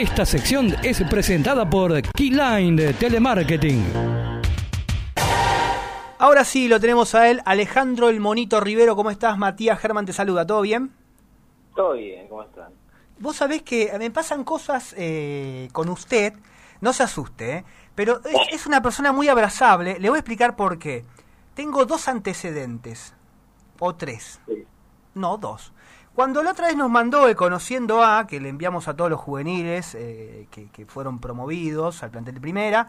Esta sección es presentada por Keyline de Telemarketing. Ahora sí, lo tenemos a él, Alejandro el Monito Rivero. ¿Cómo estás? Matías Germán te saluda. ¿Todo bien? Todo bien, ¿cómo están? Vos sabés que me pasan cosas eh, con usted, no se asuste, ¿eh? pero es, es una persona muy abrazable. Le voy a explicar por qué. Tengo dos antecedentes, o tres. Sí. No, dos. Cuando la otra vez nos mandó el Conociendo A, que le enviamos a todos los juveniles eh, que, que fueron promovidos al plantel de primera,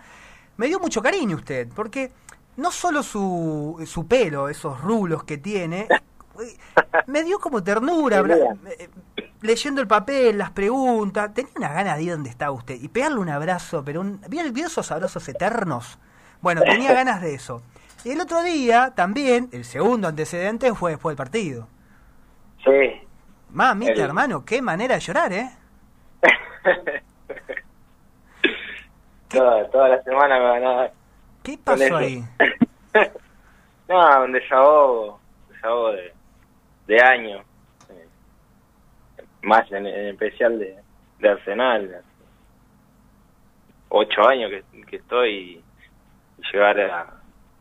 me dio mucho cariño usted, porque no solo su, su pelo, esos rulos que tiene, me dio como ternura, eh, leyendo el papel, las preguntas, tenía una gana de ir donde estaba usted y pegarle un abrazo, pero un, ¿vio, vio esos abrazos eternos? Bueno, tenía ganas de eso. Y el otro día también, el segundo antecedente fue después del partido. Sí. Mamita, El- hermano, qué manera de llorar, ¿eh? toda, toda la semana me ganaba ¿Qué con pasó eso. ahí? no, un desahogo, un desahogo de, de año. Eh, Más en, en especial de, de Arsenal. Ocho años que, que estoy y llegar a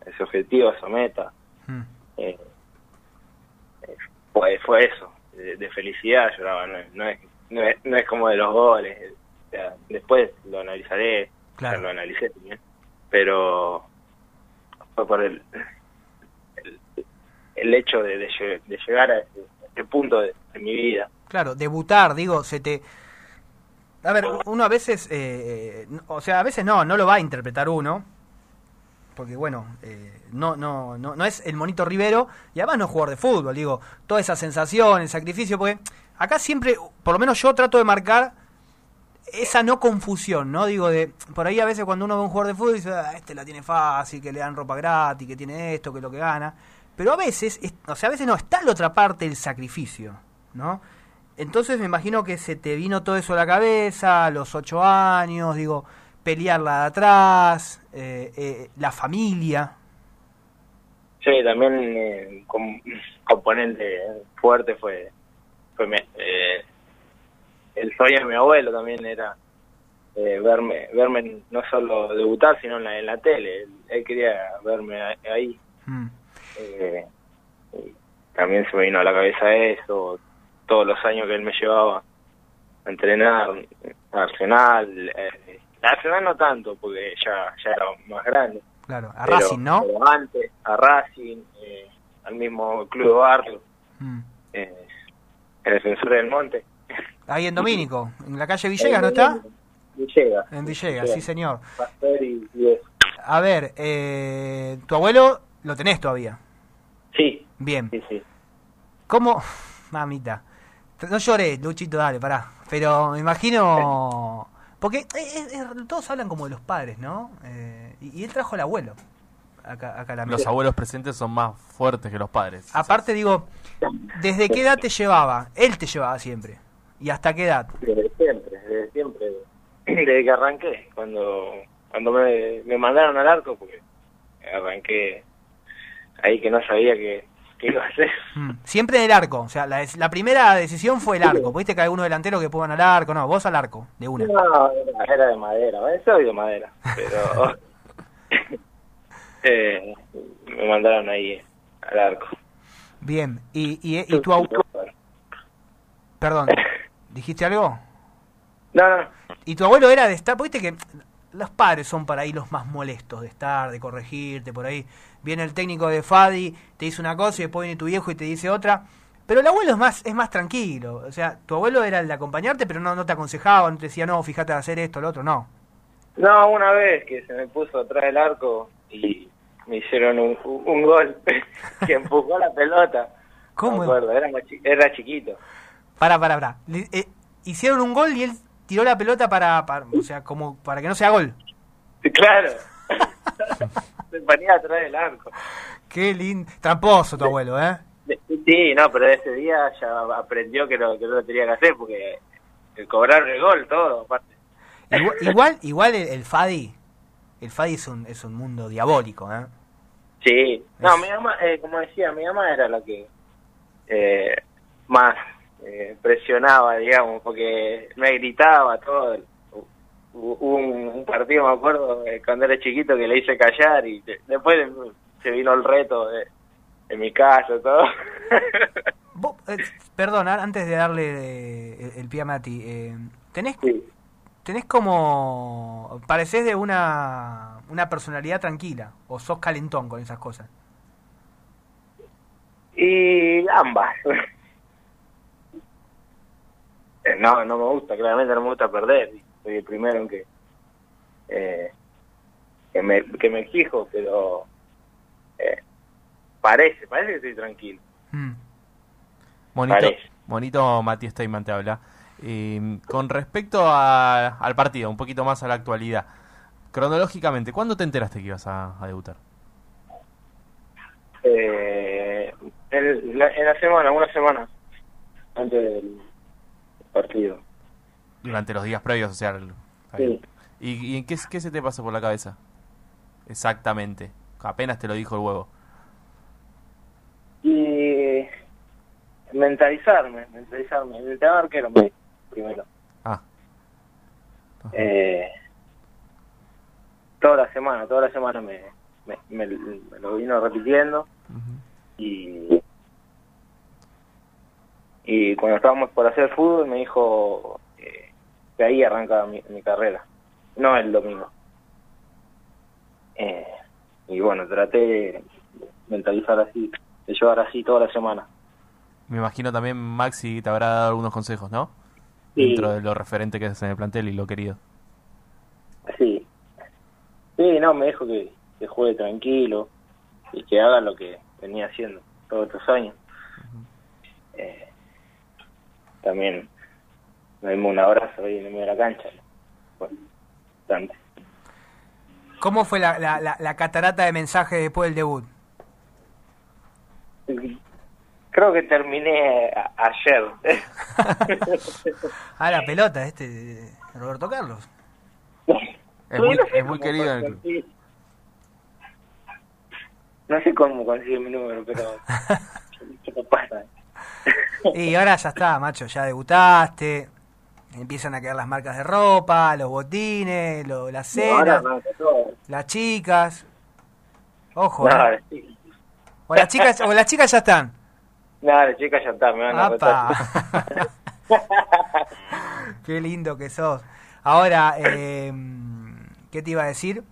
ese objetivo, a esa meta. Mm. eh, eh, fue, fue eso, de, de felicidad lloraba, no, es- no, es, no, es, no es como de los goles, o sea, después lo analizaré, Claro. lo analicé también, pero fue por el, el, el hecho de, de de llegar a ese, a ese punto de, de mi vida. Claro, debutar, digo, se te... A ver, uno a veces, eh, eh, o sea, a veces no, no lo va a interpretar uno, porque bueno, eh, no, no, no, no es el monito Rivero, y además no es jugador de fútbol, digo, toda esa sensación, el sacrificio, porque acá siempre, por lo menos yo trato de marcar esa no confusión, ¿no? Digo, de por ahí a veces cuando uno ve un jugador de fútbol dice, "Ah, este la tiene fácil, que le dan ropa gratis, que tiene esto, que lo que gana. Pero a veces, es- o sea, a veces no, está la otra parte del sacrificio, ¿no? Entonces me imagino que se te vino todo eso a la cabeza, los ocho años, digo, pelearla de atrás, eh, eh, la familia. Sí, también eh, un componente fuerte fue, fue mi- eh, el sueño de mi abuelo también era eh, verme verme no solo debutar sino en la, en la tele él, él quería verme ahí Mm. eh, y también se me vino a la cabeza eso todos los años que él me llevaba a entrenar a Arsenal eh, a Arsenal no tanto porque ya ya era más grande Claro, a pero- Racing, ¿no? pero antes a Racing eh, al mismo club de barrio Mm. eh, el defensor del monte Ahí en Domínico, en la calle Villegas, ¿no está? Villegas En Villegas, sí señor. Pastor y, y. A ver, eh, tu abuelo lo tenés todavía. sí Bien. sí sí ¿Cómo? Mamita. No llores, Luchito, dale, pará. Pero me imagino... Porque eh, eh, eh, todos hablan como de los padres, ¿no? Eh, y, y él trajo al abuelo. Acá, acá a la Los abuelos presentes son más fuertes que los padres. Aparte, digo, ¿desde qué edad te llevaba? Él te llevaba siempre. ¿Y hasta qué edad? desde siempre desde siempre desde que arranqué cuando cuando me, me mandaron al arco porque arranqué ahí que no sabía que, que iba a hacer Mm. Siempre en el arco. O sea, la, primera decisión fue el arco. Viste que hay algunos delanteros que pongan al arco. No, vos al arco, de una. No, era, de madera, soy de madera, pero eh, me mandaron ahí al arco. Bien. ¿Y, y, y tu abuelo? Perdón, ¿dijiste algo? No, no, ¿Y tu abuelo era de porque Viste que los padres son para ahí los más molestos de estar, de corregirte por ahí. Viene el técnico de Fadi, te dice una cosa y después viene tu viejo y te dice otra. Pero el abuelo es más es más tranquilo. O sea, tu abuelo era el de acompañarte, pero no, no te aconsejaba, no te decía, no, fíjate de hacer esto, lo otro, no. no, una vez que se me puso atrás del arco y me hicieron un, un gol que empujó la pelota. ¿Cómo? No me acuerdo, era, era chiquito. Para, para, para. Eh, hicieron un gol y él tiró la pelota para, para, o sea, como para que no sea gol. Claro. se ponía atrás del arco. Qué lindo. Tramposo tu abuelo, ¿eh? Sí, no, pero ese día ya aprendió que lo, que no lo tenía que hacer porque el cobrar el gol, todo, aparte. Igual, igual, igual el, el Fadi, el Fadi es un, es un mundo diabólico, ¿eh? Sí, no, Es- mi mamá, eh, como decía, mi mamá era la que eh, más eh, presionaba, digamos, porque me gritaba todo. Hubo un, un partido, me acuerdo, eh, cuando era chiquito que le hice callar y de- después se vino el reto de, en mi casa todo. Vos, eh, perdón, antes de darle el, el pie a Mati, eh, ¿tenés, Sí. tenés como... parecés de una, una personalidad tranquila o sos calentón con esas cosas? Y ambas. Eh, no, no me gusta, claramente no me gusta perder. Soy el primero en que, eh, que, me, que me exijo, pero eh, parece, parece que estoy tranquilo. Mm. Monito, Parece. monito Matías Steyman te habla. Eh, con respecto a- al partido, un poquito más a la actualidad. Cronológicamente, ¿cuándo te enteraste que ibas a, a debutar? Eh, en, la, en la semana, una semana antes del partido. Durante los días previos, o sea... el- Sí. ¿Y, y qué, qué se te pasó por la cabeza? Exactamente. Apenas te lo dijo el huevo. Y mentalizarme, mentalizarme. El tema arquero me primero. Ah, Eh, toda la semana, toda la semana me, me, me- me lo vino repitiendo y y cuando estábamos por hacer fútbol me dijo eh, que ahí arranca mi, mi carrera, no el domingo. Eh, y bueno, traté de mentalizar así, de llevar así toda la semana. me imagino también Maxi te habrá dado algunos consejos, ¿no? Sí. Dentro de lo referente que es en el plantel y lo querido. Sí. Sí, no, me dijo que, que juegue tranquilo y que haga lo que venía haciendo todos estos años. Eh, también me dimos un abrazo ahí en el medio de la cancha. Bueno, bastante. ¿Cómo fue la, la, la, la catarata de mensajes después del debut? Creo que terminé a- ayer. Ah, la pelota, este, Roberto Carlos. Es muy, es muy querido. en el club. Sí. No sé cómo consigue mi número, pero... ¿Qué pasa? Y ahora ya está, macho, ya debutaste. Empiezan a quedar las marcas de ropa, los botines, lo, las cenas, las chicas. Ojo, No, ¿eh? sí. o las chicas, o las chicas ya están. No, la chica ya está, me van a. Qué lindo que sos. Ahora, eh, ¿qué te iba a decir?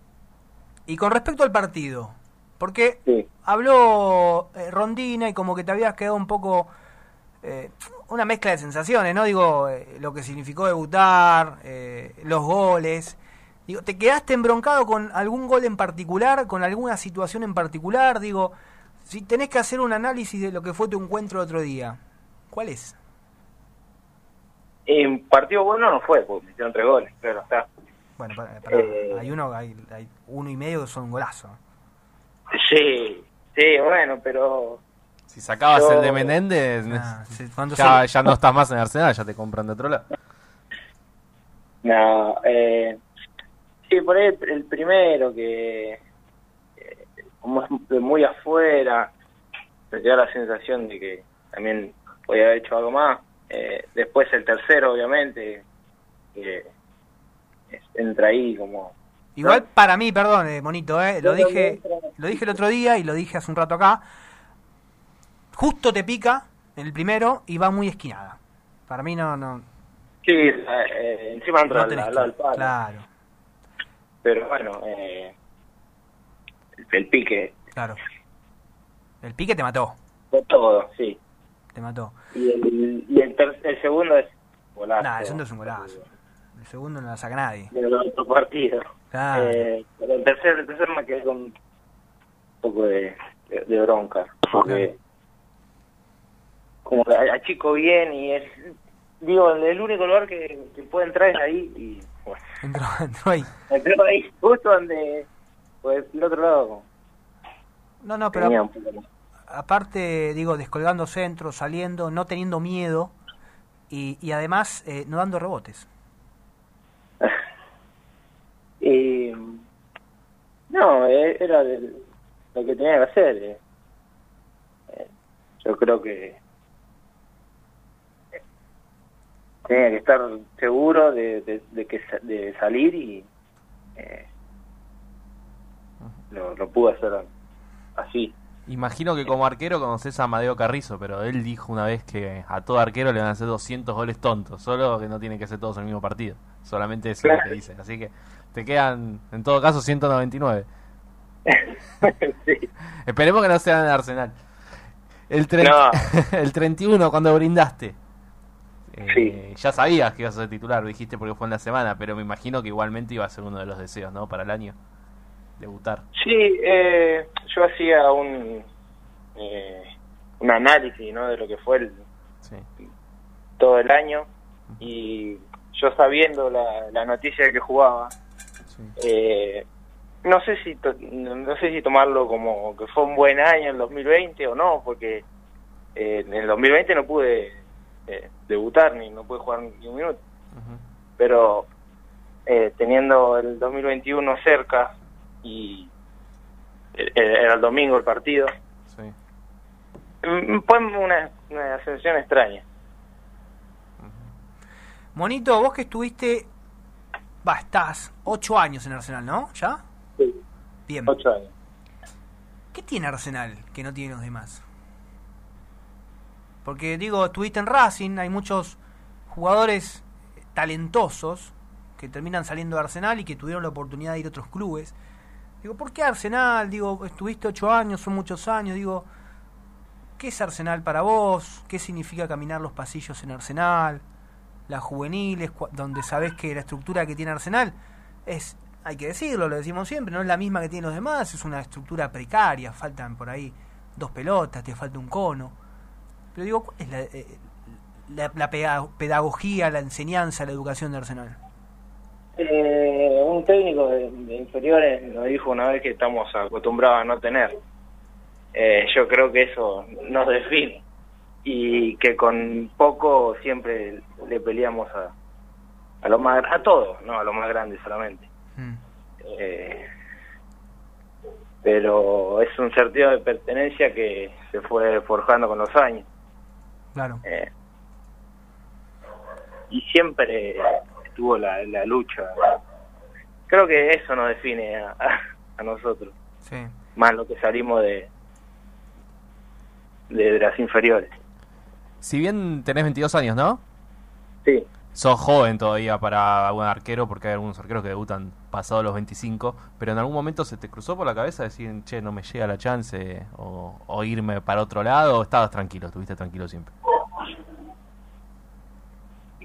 Y con respecto al partido, porque Sí. habló eh, Rondina y como que te habías quedado un poco eh, una mezcla de sensaciones, ¿no? Digo, eh, lo que significó debutar, eh, los goles. Digo, ¿te quedaste embroncado con algún gol en particular, con alguna situación en particular? Digo, si tenés que hacer un análisis de lo que fue tu encuentro el otro día, ¿cuál es? En partido bueno no fue, porque me hicieron tres goles, pero está. Bueno, para, para- Eh. hay uno, hay, hay uno y medio que son un golazo. Sí, sí, bueno, pero Si sacabas Yo- el de Menéndez, Ah, ya, se- ya no estás más en Arsenal, ya te compran de otro lado. no, eh, sí, por ahí el, el primero que eh, como es de muy afuera, me queda la sensación de que también podía haber hecho algo más. Eh, después el tercero, obviamente, que eh, entra ahí como Igual No. para mí, perdón, eh, Monito, eh, lo dije lo dije el otro día y lo dije hace un rato acá. Justo te pica el primero y va muy esquinada. Para mí no no, Sí, eh, encima entra no al, al lado del palo. Claro, Pero bueno, eh, el, el pique claro. El pique te mató, fue todo, sí. te mató. Y el, y el, ter- el segundo es golazo. Nah, el segundo es un golazo. El segundo no la saca nadie. Del otro partido. Claro. Eh, pero el tercer, el tercer me quedé con un poco de, de, de bronca. Porque como que achico bien y es... Digo, el único lugar que, que puede entrar es ahí y bueno, Entró, entró ahí. entró ahí justo donde pues el otro lado No, no, pero aparte, digo, descolgando centros, saliendo, no teniendo miedo y, y además eh, no dando rebotes. Y no, eh, era lo que tenía que hacer. eh. Eh, Yo creo que eh, tenía que estar seguro de, de, de que de salir y eh, lo, lo pude hacer así. Imagino que como arquero conoces a Amadeo Carrizo, pero él dijo una vez que a todo arquero le van a hacer 200 goles tontos, solo que no tienen que ser todos el mismo partido. Solamente eso es lo que dice. Así que te quedan, en todo caso, 199. sí. Esperemos que no sean en Arsenal. El, tre- No. el 31, cuando brindaste. Eh, Sí. Ya sabías que ibas a ser titular, dijiste porque fue en la semana, pero me imagino que igualmente iba a ser uno de los deseos, ¿no? Para el año. Debutar. Sí, eh, yo hacía un eh, un análisis ¿no? de lo que fue el, Sí. todo el año y yo sabiendo la, la noticia de que jugaba, sí. eh, no sé si to- no no sé si tomarlo como que fue un buen año el 2020 o no, porque eh, en el 2020 no pude eh, debutar ni no pude jugar ni un minuto, pero eh, teniendo el 2021 cerca y eh, era el domingo el partido, Sí. mm, fue una, una sensación extraña. Monito, vos que estuviste, va, estás ocho años en Arsenal, ¿no? ¿Ya? Sí, Bien. ocho años. ¿Qué tiene Arsenal que no tienen los demás? Porque digo, estuviste en Racing, hay muchos jugadores talentosos que terminan saliendo de Arsenal y que tuvieron la oportunidad de ir a otros clubes. Digo, ¿por qué Arsenal? Digo, estuviste ocho años, son muchos años. Digo, ¿qué es Arsenal para vos? ¿Qué significa caminar los pasillos en Arsenal? Las juveniles, donde sabés que la estructura que tiene Arsenal es, hay que decirlo, lo decimos siempre, no es la misma que tienen los demás, es una estructura precaria, faltan por ahí dos pelotas, te falta un cono. Pero digo, ¿cuál es la, eh, la, pedagogía, la enseñanza, la educación de Arsenal? Eh, un técnico de, de inferiores nos dijo una vez que estamos acostumbrados a no tener. Eh, yo creo que eso nos define y que con poco siempre le peleamos a a lo más a todos, no a lo más grande solamente. Mm, Eh, pero es un sentido de pertenencia que se fue forjando con los años. Claro. Eh, y siempre estuvo la, la lucha. Creo que eso nos define a, a- a nosotros, Sí. más lo que salimos de, de, de las inferiores. Si bien tenés 22 años, ¿no? Sí, Sos joven todavía para un arquero, porque hay algunos arqueros que debutan pasados los 25, pero en algún momento se te cruzó por la cabeza decir, che, no me llega la chance, o, o irme para otro lado, o estabas tranquilo, estuviste tranquilo siempre.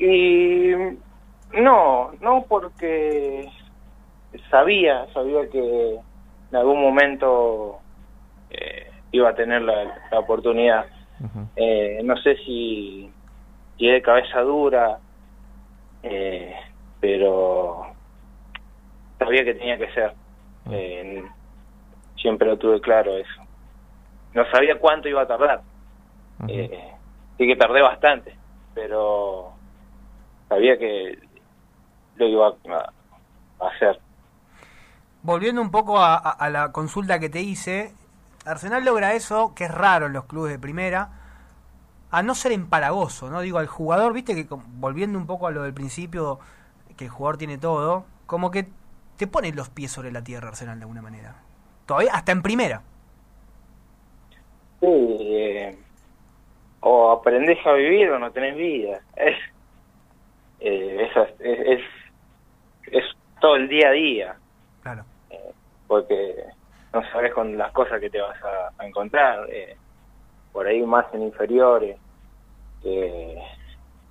Y no, no porque sabía, sabía que en algún momento eh, iba a tener la, la oportunidad. Eh, no sé si, si es de cabeza dura, eh, pero sabía que tenía que ser. Eh, siempre lo tuve claro eso. No sabía cuánto iba a tardar. Eh, sí que tardé bastante, pero sabía que lo iba a, a hacer. Volviendo un poco a, a- a la consulta que te hice, Arsenal logra eso, que es raro en los clubes de primera, a no ser empalagoso, ¿no? Digo, al jugador, viste que volviendo un poco a lo del principio, que el jugador tiene todo, como que te pone los pies sobre la tierra Arsenal de alguna manera. Todavía, hasta en primera. Sí, eh, o aprendés a vivir o no tenés vida. Es, eh, es, es, es todo el día a día. Claro. porque no sabes con las cosas que te vas a, a encontrar, eh, por ahí más en inferiores que,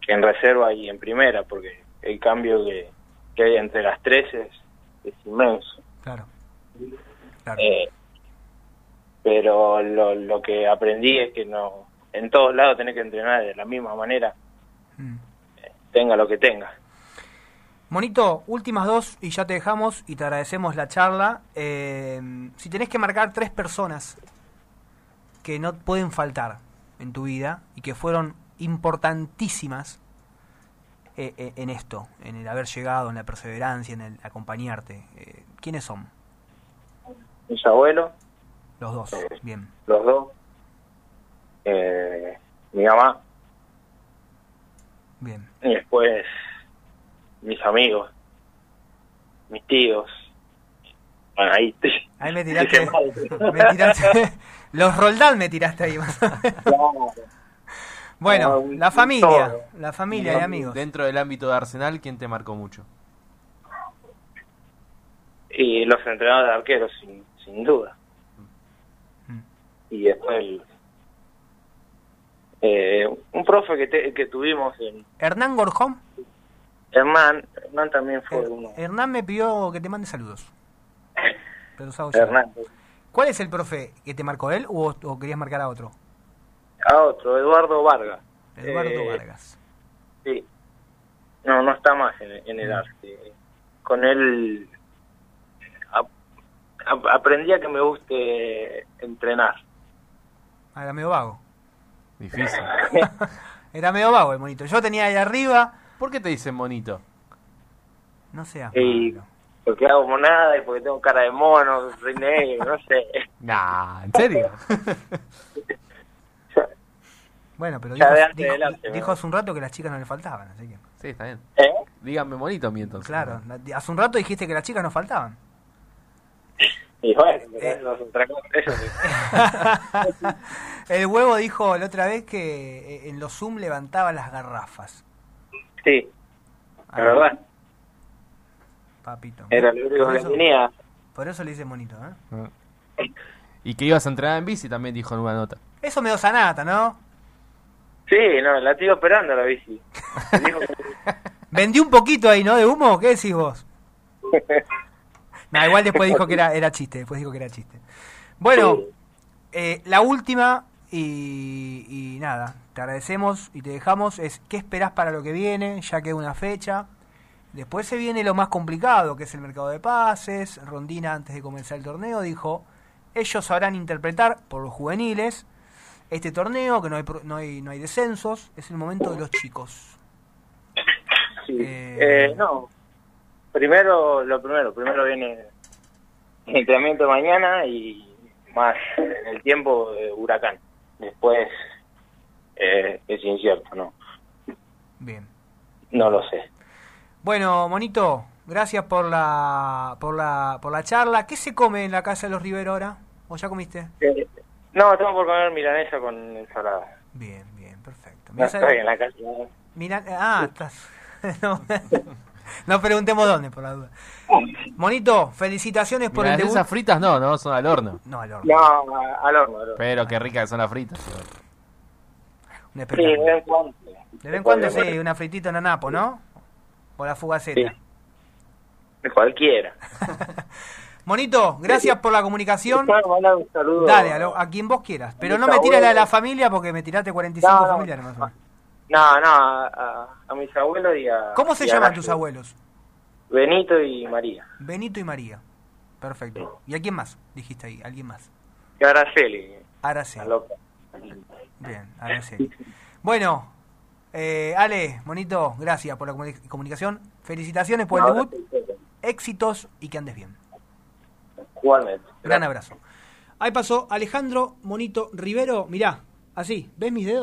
que en reserva y en primera, porque el cambio que, que hay entre las tres es, es inmenso. Claro. Claro. Eh, pero lo, lo que aprendí es que no en todos lados tenés que entrenar de la misma manera, Mm. Tenga lo que tenga. Monito, últimas dos y ya te dejamos y te agradecemos la charla. Eh, si tenés que marcar tres personas que no pueden faltar en tu vida y que fueron importantísimas eh, eh, en esto, en el haber llegado, en la perseverancia, en el acompañarte, eh, ¿quiénes son? Mis abuelos, Los dos. Bien. los dos, eh, mi mamá, Bien. Y después mis amigos, mis tíos. Bueno, ahí Ahí me tiraste. Me los Roldán me tiraste ahí. más o menos. bueno, No, la familia. todo. La familia y amigos. Dentro del ámbito de Arsenal, ¿quién te marcó mucho? Y los entrenadores de arqueros, sin, sin duda. Mm. Y después el, eh, un profe que, te- que tuvimos en Hernán Gorjón. Hernán, Hernán también fue Her- uno. Hernán me pidió que te mande saludos. Pero. Hernán. ¿Cuál es el profe que te marcó él o, o querías marcar a otro? A otro, Eduardo Vargas. Eduardo Eh, Vargas. Sí. No, no está más en, en el Mm. arte. Con él ap- ap- aprendí a que me guste entrenar. Ah, era medio vago. Difícil. Era medio vago el monito. Yo tenía ahí arriba. ¿Por qué te dicen monito? No seas Y malo. porque hago monada y porque tengo cara de mono, soy negro, no sé. Nah, ¿en serio? Bueno, pero dijo, dijo- ¿no? hace un rato que las chicas no le faltaban, así que. Sí, está bien. ¿Eh? Díganme monito a mí entonces. Claro, la- hace un rato dijiste que las chicas no faltaban. Y bueno, Eh. eso es otra cosa. Eso sí. El huevo dijo la otra vez que eh, en los Zoom levantaba las garrafas. Sí, Ah, la verdad. Papito. Era lo único que eso, tenía. por eso le dice monito, ¿eh? Ah. Y que ibas a entrenar en bici también dijo en una nota. Eso me dio sanata, ¿no? Sí, no, la estoy operando la bici. Vendí un poquito ahí, ¿no? De humo, ¿qué decís vos? No, igual después dijo que era, era chiste, después dijo que era chiste. Bueno, Sí. eh, la última y, y nada, te agradecemos y te dejamos es qué esperás para lo que viene, ya queda una fecha. Después se viene lo más complicado, que es el mercado de pases. Rondina, antes de comenzar el torneo, dijo, ellos sabrán interpretar por los juveniles este torneo, que no hay, no hay, no hay descensos, es el momento de los chicos. Sí. Eh, Eh, no. Primero, lo primero, primero viene el entrenamiento de mañana y más en el tiempo de huracán. Después eh, es incierto, no, Bien. no lo sé. Bueno, Monito, gracias por la, por la, por la charla. ¿Qué se come en la casa de los Rivero ahora? ¿O ya comiste? Eh, no, tengo por comer milanesa con ensalada. Bien, bien, perfecto. No estoy en la casa. Mira- ah, estás. no, no preguntemos dónde, por la duda. Monito, felicitaciones por el debut. esas fritas no, no, son al horno. No, al horno. No, al horno. al horno. Pero qué ricas que son las fritas. Un Sí, de vez en cuando. De vez en cuando sí, una fritita en anapo, ¿no? O la fugaceta. Sí. De cualquiera. Monito, gracias por la comunicación. Saludo. Dale, a, lo- a quien vos quieras. Pero no me tires la de la familia porque me tiraste 45 No, no. familiares más o menos. No, no, a, a- mis abuelos y a... ¿Cómo se llaman tus abuelos? Benito y María. Benito y María. Perfecto. ¿Y a quién más? Dijiste ahí, alguien más. Y Araceli, Araceli. Bien, Araceli. Bueno, eh, Ale, Monito, gracias por la comuni- comunicación. Felicitaciones por el debut. Éxitos y que andes bien. Igualmente. Gran abrazo. Ahí pasó Alejandro Monito Rivero. Mirá, así, ¿ves mis dedos?